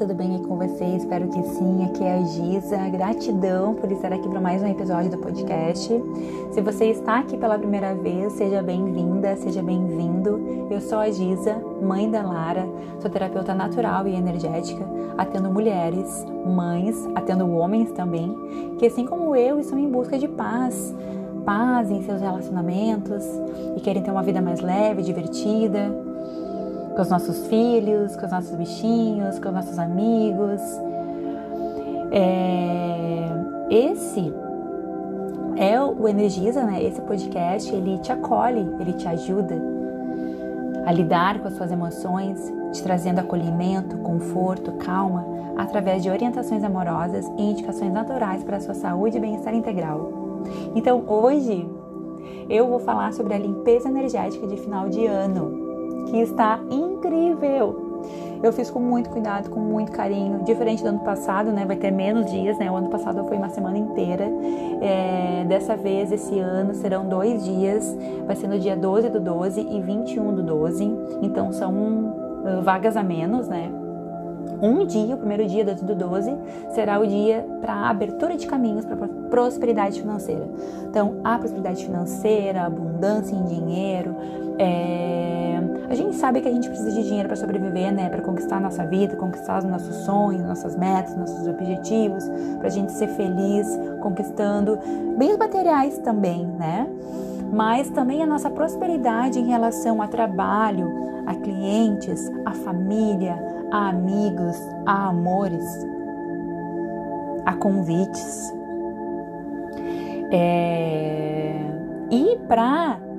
tudo bem aí com vocês? Espero que sim. Aqui é a Giza. Gratidão por estar aqui para mais um episódio do podcast. Se você está aqui pela primeira vez, seja bem-vinda, seja bem-vindo. Eu sou a Giza, mãe da Lara, sou terapeuta natural e energética, atendo mulheres, mães, atendo homens também, que assim como eu estão em busca de paz, paz em seus relacionamentos e querem ter uma vida mais leve, divertida com os nossos filhos, com os nossos bichinhos, com os nossos amigos. É, esse é o Energiza, né? Esse podcast, ele te acolhe, ele te ajuda a lidar com as suas emoções, te trazendo acolhimento, conforto, calma, através de orientações amorosas e indicações naturais para a sua saúde e bem-estar integral. Então, hoje eu vou falar sobre a limpeza energética de final de ano que está incrível. Eu fiz com muito cuidado, com muito carinho, diferente do ano passado, né? Vai ter menos dias, né? O ano passado foi uma semana inteira. É, dessa vez, esse ano, serão dois dias. Vai ser no dia 12 do 12 e 21 do 12. Então, são uh, vagas a menos, né? Um dia, o primeiro dia do 12, será o dia para abertura de caminhos para prosperidade financeira. Então, a prosperidade financeira, abundância em dinheiro, é... a gente sabe que a gente precisa de dinheiro para sobreviver, né? Para conquistar a nossa vida, conquistar os nossos sonhos, nossas metas, nossos objetivos, para a gente ser feliz, conquistando bens materiais também, né? Mas também a nossa prosperidade em relação a trabalho, a clientes, a família, a amigos, a amores, a convites. É... E para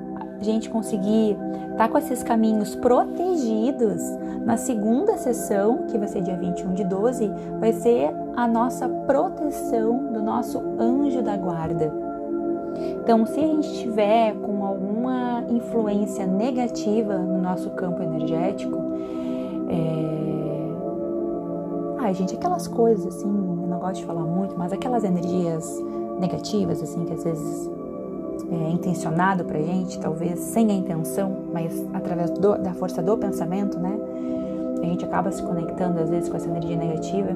gente conseguir estar tá com esses caminhos protegidos, na segunda sessão, que vai ser dia 21 de 12, vai ser a nossa proteção do nosso anjo da guarda. Então, se a gente estiver com alguma influência negativa no nosso campo energético, é... Ai, gente, aquelas coisas assim, eu não gosto de falar muito, mas aquelas energias negativas, assim, que às vezes é intencionado pra gente, talvez sem a intenção, mas através do, da força do pensamento, né? A gente acaba se conectando às vezes com essa energia negativa.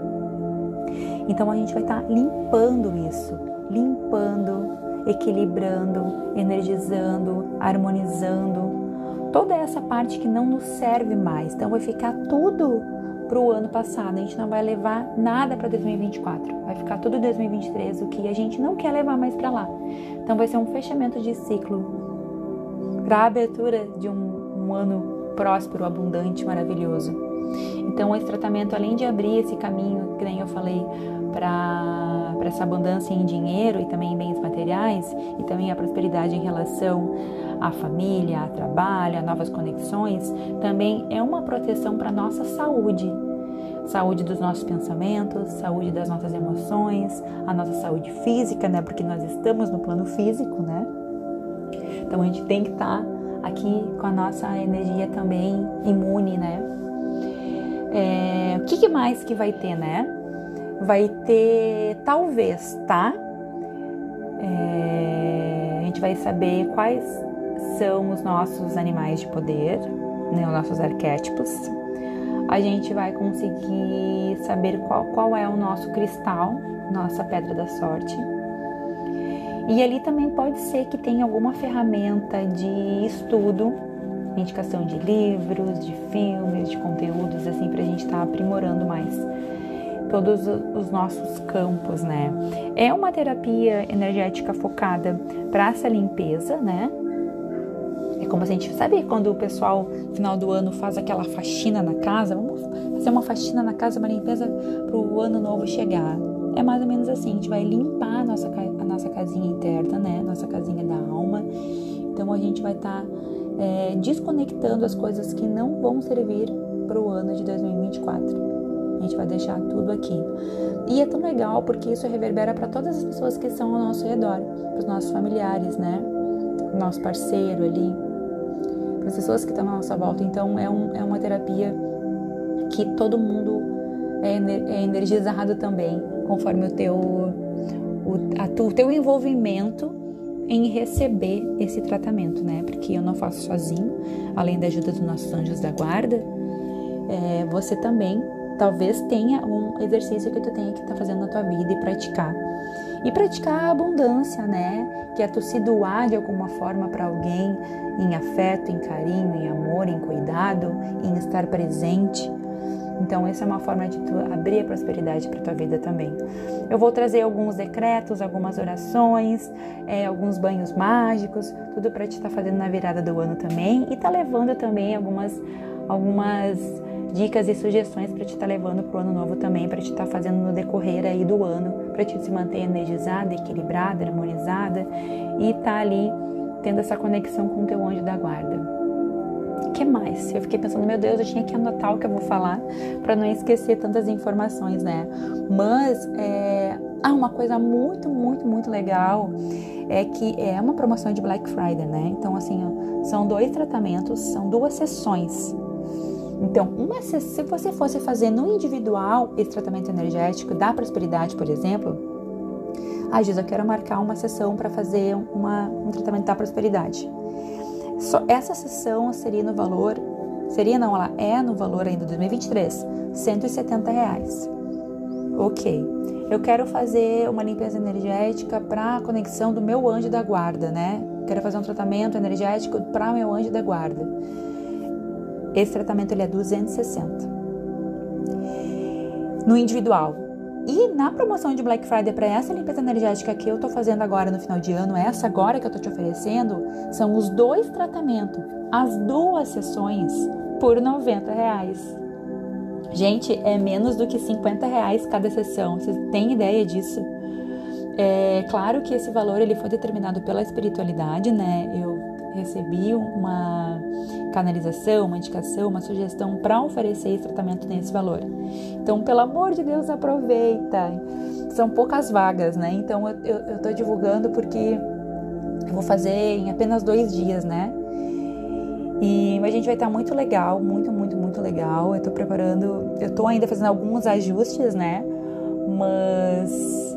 Então a gente vai estar tá limpando isso, limpando, equilibrando, energizando, harmonizando toda essa parte que não nos serve mais. Então vai ficar tudo para o ano passado. A gente não vai levar nada para 2024. Vai ficar tudo 2023, o que a gente não quer levar mais para lá. Então vai ser um fechamento de ciclo para a abertura de um, um ano próspero, abundante, maravilhoso. Então esse tratamento, além de abrir esse caminho, que nem eu falei, para essa abundância em dinheiro e também em bens materiais e também a prosperidade em relação à família, ao trabalho, a novas conexões, também é uma proteção para nossa saúde. Saúde dos nossos pensamentos, saúde das nossas emoções, a nossa saúde física, né? Porque nós estamos no plano físico, né? Então a gente tem que estar tá aqui com a nossa energia também imune, né? É, o que, que mais que vai ter, né? vai ter, talvez, tá? É, a gente vai saber quais são os nossos animais de poder, né, os nossos arquétipos. A gente vai conseguir saber qual, qual é o nosso cristal, nossa pedra da sorte. E ali também pode ser que tenha alguma ferramenta de estudo, indicação de livros, de filmes, de conteúdos, assim, para a gente estar tá aprimorando mais todos os nossos campos, né? É uma terapia energética focada para essa limpeza, né? Como a gente sabe quando o pessoal final do ano faz aquela faxina na casa, vamos fazer uma faxina na casa, uma limpeza para o ano novo chegar. É mais ou menos assim, a gente vai limpar a nossa, a nossa casinha interna, né? Nossa casinha da alma. Então a gente vai estar tá, é, desconectando as coisas que não vão servir para o ano de 2024. A gente vai deixar tudo aqui. E é tão legal porque isso reverbera para todas as pessoas que estão ao nosso redor, para os nossos familiares, né? Nosso parceiro ali, as pessoas que estão à nossa volta. Então é, um, é uma terapia que todo mundo é, é energizado também, conforme o teu, o, a, o teu envolvimento em receber esse tratamento, né? Porque eu não faço sozinho, além da ajuda dos nossos anjos da guarda, é, você também talvez tenha um exercício que tu tenha que estar tá fazendo na tua vida e praticar. E praticar a abundância, né? Que é tu se doar de alguma forma para alguém em afeto, em carinho, em amor, em cuidado, em estar presente. Então, essa é uma forma de tu abrir a prosperidade para tua vida também. Eu vou trazer alguns decretos, algumas orações, é, alguns banhos mágicos, tudo para te estar tá fazendo na virada do ano também e tá levando também algumas algumas dicas e sugestões para te estar tá levando para o ano novo também, para te estar tá fazendo no decorrer aí do ano, para te se manter energizada, equilibrada, harmonizada e tá ali tendo essa conexão com o teu anjo da guarda que mais? Eu fiquei pensando, meu Deus, eu tinha que anotar o que eu vou falar para não esquecer tantas informações, né? Mas é, ah, uma coisa muito, muito, muito legal é que é uma promoção de Black Friday, né? Então, assim, são dois tratamentos, são duas sessões. Então, uma, se você fosse fazer no individual esse tratamento energético da prosperidade, por exemplo, ah, Giz, eu quero marcar uma sessão para fazer uma, um tratamento da prosperidade. Só essa sessão seria no valor, seria não, ela é no valor ainda de 2023, 170 reais. Ok. Eu quero fazer uma limpeza energética para a conexão do meu anjo da guarda, né? Quero fazer um tratamento energético para meu anjo da guarda. Esse tratamento ele é 260. No individual, e na promoção de Black Friday para essa limpeza energética que eu tô fazendo agora no final de ano, essa agora que eu tô te oferecendo, são os dois tratamentos, as duas sessões por 90 reais. Gente, é menos do que 50 reais cada sessão. Vocês têm ideia disso? É claro que esse valor ele foi determinado pela espiritualidade, né? Eu recebi uma canalização, uma indicação, uma sugestão para oferecer esse tratamento nesse valor. Então, pelo amor de Deus, aproveita. São poucas vagas, né? Então, eu, tô divulgando porque eu vou fazer em apenas dois dias, né? E a gente vai estar muito legal, muito, muito, muito legal. Eu tô preparando, eu tô ainda fazendo alguns ajustes, né? Mas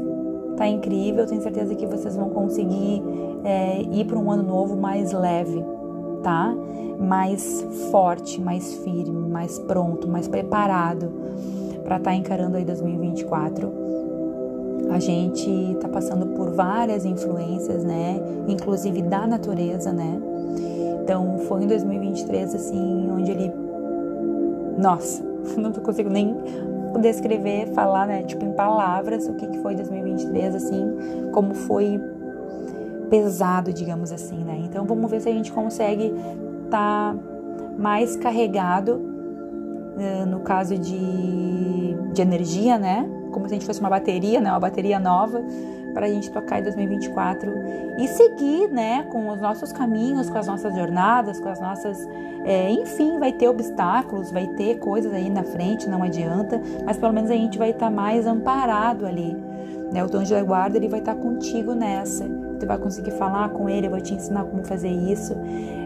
tá incrível. Tenho certeza que vocês vão conseguir é, ir para um ano novo mais leve, tá? Mais forte, mais firme, mais pronto, mais preparado para estar tá encarando aí 2024. A gente está passando por várias influências, né? Inclusive da natureza, né? Então foi em 2023 assim onde ele, nossa, não consigo nem descrever, falar, né, tipo em palavras o que, que foi 2023, assim, como foi pesado, digamos assim, né? Então vamos ver se a gente consegue estar tá mais carregado uh, no caso de, de energia, né? Como se a gente fosse uma bateria, né? Uma bateria nova para a gente tocar em 2024 e seguir, né, com os nossos caminhos, com as nossas jornadas, com as nossas, é, enfim, vai ter obstáculos, vai ter coisas aí na frente, não adianta, mas pelo menos a gente vai estar tá mais amparado ali, né? O anjo da guarda ele vai estar tá contigo nessa. Tu vai conseguir falar com ele, eu vou te ensinar como fazer isso,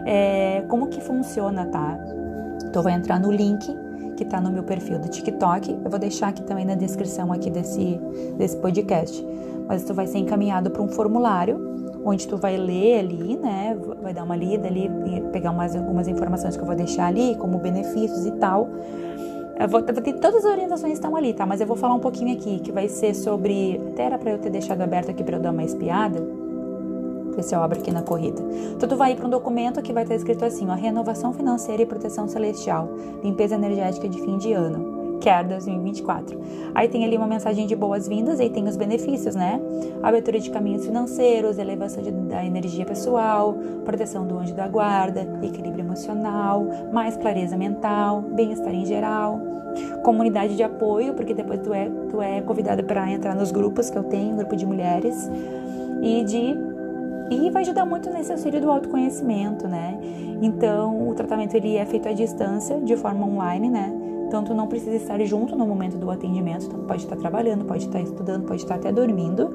é, como que funciona, tá? Então vai entrar no link que está no meu perfil do TikTok. Eu vou deixar aqui também na descrição aqui desse, desse podcast mas tu vai ser encaminhado para um formulário onde tu vai ler ali, né? Vai dar uma lida ali, pegar umas, algumas informações que eu vou deixar ali, como benefícios e tal. Eu vou, ter todas as orientações estão ali, tá? Mas eu vou falar um pouquinho aqui, que vai ser sobre. Até era para eu ter deixado aberto aqui para eu dar uma espiada. Ver se abro aqui na corrida. Então, tu vai ir para um documento que vai estar escrito assim: ó, renovação financeira e proteção celestial, limpeza energética de fim de ano que é 2024. Aí tem ali uma mensagem de boas-vindas, aí tem os benefícios, né? Abertura de caminhos financeiros, elevação de, da energia pessoal, proteção do anjo da guarda, equilíbrio emocional, mais clareza mental, bem-estar em geral, comunidade de apoio, porque depois tu é, tu é convidada para entrar nos grupos que eu tenho, grupo de mulheres, e de e vai ajudar muito nesse auxílio do autoconhecimento, né? Então, o tratamento ele é feito à distância, de forma online, né? Então, não precisa estar junto no momento do atendimento, então pode estar trabalhando, pode estar estudando, pode estar até dormindo.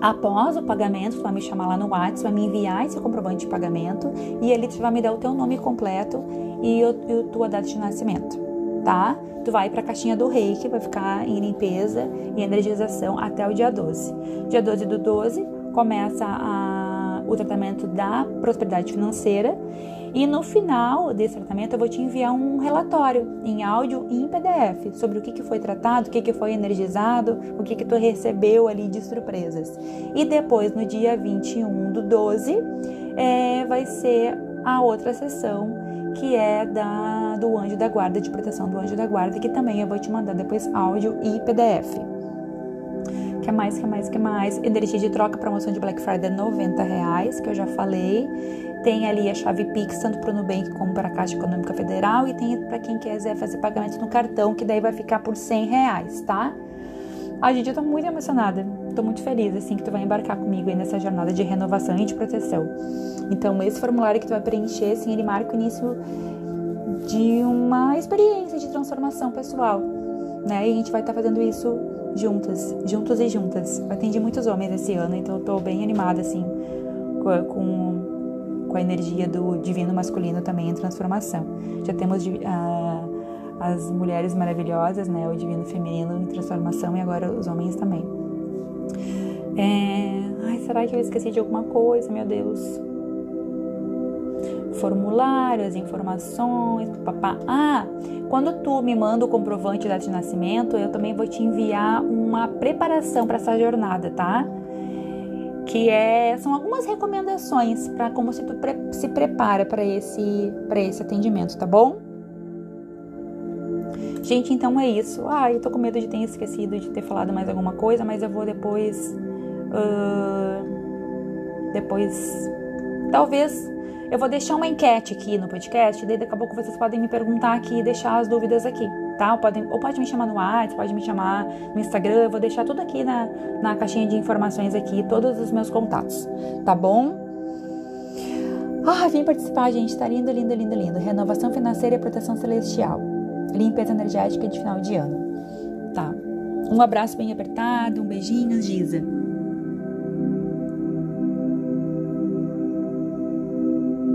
Após o pagamento, tu vai me chamar lá no WhatsApp, vai me enviar esse comprovante de pagamento e ele vai me dar o teu nome completo e a tua data de nascimento, tá? Tu vai para a caixinha do reiki, vai ficar em limpeza e energização até o dia 12. Dia 12 do 12 começa a o tratamento da prosperidade financeira. E no final desse tratamento eu vou te enviar um relatório em áudio e em PDF sobre o que, que foi tratado, o que, que foi energizado, o que, que tu recebeu ali de surpresas. E depois, no dia 21 do 12, é, vai ser a outra sessão que é da, do anjo da guarda, de proteção do anjo da guarda, que também eu vou te mandar depois áudio e PDF. Que mais, que mais, que mais? Energia de troca, promoção de Black Friday, 90 reais, que eu já falei. Tem ali a chave Pix, tanto para o Nubank como para a Caixa Econômica Federal. E tem para quem quiser fazer pagamento no cartão, que daí vai ficar por 100 reais, tá? A gente, eu tô muito emocionada. Tô muito feliz, assim, que tu vai embarcar comigo aí nessa jornada de renovação e de proteção. Então, esse formulário que tu vai preencher, assim, ele marca o início de uma experiência de transformação pessoal, né? E a gente vai estar tá fazendo isso juntas, juntos e juntas. Atendi muitos homens esse ano, então eu tô bem animada, assim, com, com a energia do divino masculino também em transformação. Já temos as mulheres maravilhosas, né? O divino feminino em transformação e agora os homens também. É... Ai, será que eu esqueci de alguma coisa, meu Deus? Formulário, as informações, papá. Ah, quando tu me manda o comprovante de nascimento, eu também vou te enviar uma preparação para essa jornada, tá? Que é, são algumas recomendações para como se tu pre se prepara para esse para esse atendimento, tá bom? Gente, então é isso. Ah, eu tô com medo de ter esquecido de ter falado mais alguma coisa, mas eu vou depois. Uh, depois. Talvez. Eu vou deixar uma enquete aqui no podcast, daí daqui a pouco vocês podem me perguntar aqui e deixar as dúvidas aqui, tá? Ou, podem, ou pode me chamar no WhatsApp, pode me chamar no Instagram, eu vou deixar tudo aqui na, na caixinha de informações aqui, todos os meus contatos, tá bom? Ah, vem participar, gente, tá lindo, lindo, lindo, lindo. Renovação financeira e proteção celestial limpeza energética de final de ano. Tá. Um abraço bem apertado, um beijinho, Giza.